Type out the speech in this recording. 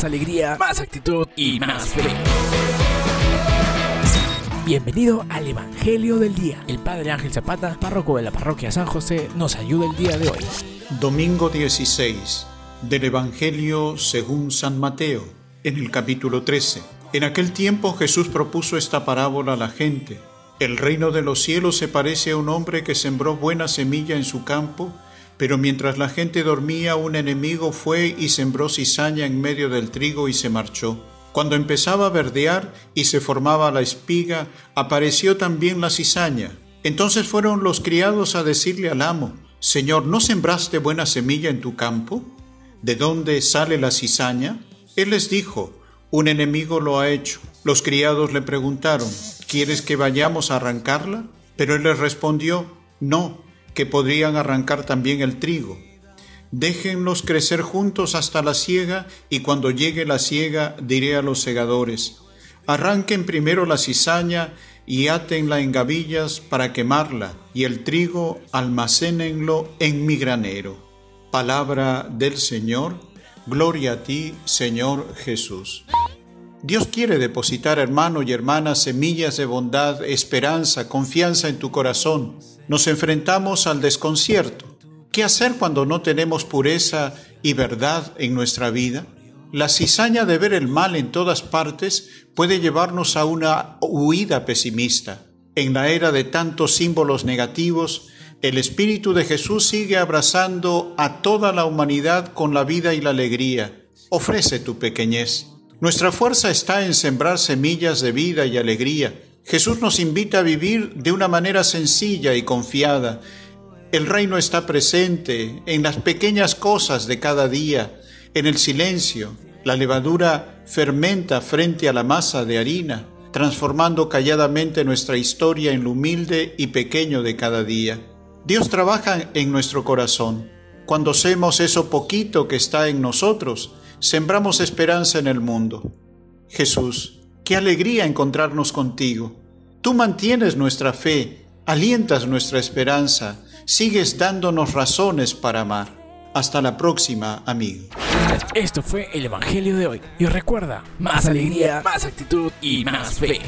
más alegría, más actitud y más fe. Bienvenido al Evangelio del Día. El Padre Ángel Zapata, párroco de la parroquia San José, nos ayuda el día de hoy. Domingo 16 del Evangelio según San Mateo, en el capítulo 13. En aquel tiempo Jesús propuso esta parábola a la gente. El reino de los cielos se parece a un hombre que sembró buena semilla en su campo, pero mientras la gente dormía un enemigo fue y sembró cizaña en medio del trigo y se marchó. Cuando empezaba a verdear y se formaba la espiga, apareció también la cizaña. Entonces fueron los criados a decirle al amo, Señor, ¿no sembraste buena semilla en tu campo? ¿De dónde sale la cizaña? Él les dijo, un enemigo lo ha hecho. Los criados le preguntaron, ¿quieres que vayamos a arrancarla? Pero él les respondió, no, que podrían arrancar también el trigo. Déjenlos crecer juntos hasta la siega, y cuando llegue la siega diré a los segadores, arranquen primero la cizaña y átenla en gavillas para quemarla, y el trigo almacénenlo en mi granero. Palabra del Señor, gloria a ti, Señor Jesús. Dios quiere depositar, hermano y hermana, semillas de bondad, esperanza, confianza en tu corazón. Nos enfrentamos al desconcierto ¿Qué hacer cuando no tenemos pureza y verdad en nuestra vida? La cizaña de ver el mal en todas partes puede llevarnos a una huida pesimista. En la era de tantos símbolos negativos, el Espíritu de Jesús sigue abrazando a toda la humanidad con la vida y la alegría. Ofrece tu pequeñez. Nuestra fuerza está en sembrar semillas de vida y alegría. Jesús nos invita a vivir de una manera sencilla y confiada, el reino está presente en las pequeñas cosas de cada día, en el silencio. La levadura fermenta frente a la masa de harina, transformando calladamente nuestra historia en lo humilde y pequeño de cada día. Dios trabaja en nuestro corazón. Cuando hacemos eso poquito que está en nosotros, sembramos esperanza en el mundo. Jesús, qué alegría encontrarnos contigo. Tú mantienes nuestra fe, alientas nuestra esperanza, sigues dándonos razones para amar. Hasta la próxima, amigo. Esto fue el Evangelio de hoy. Y recuerda, más alegría, más actitud y más fe.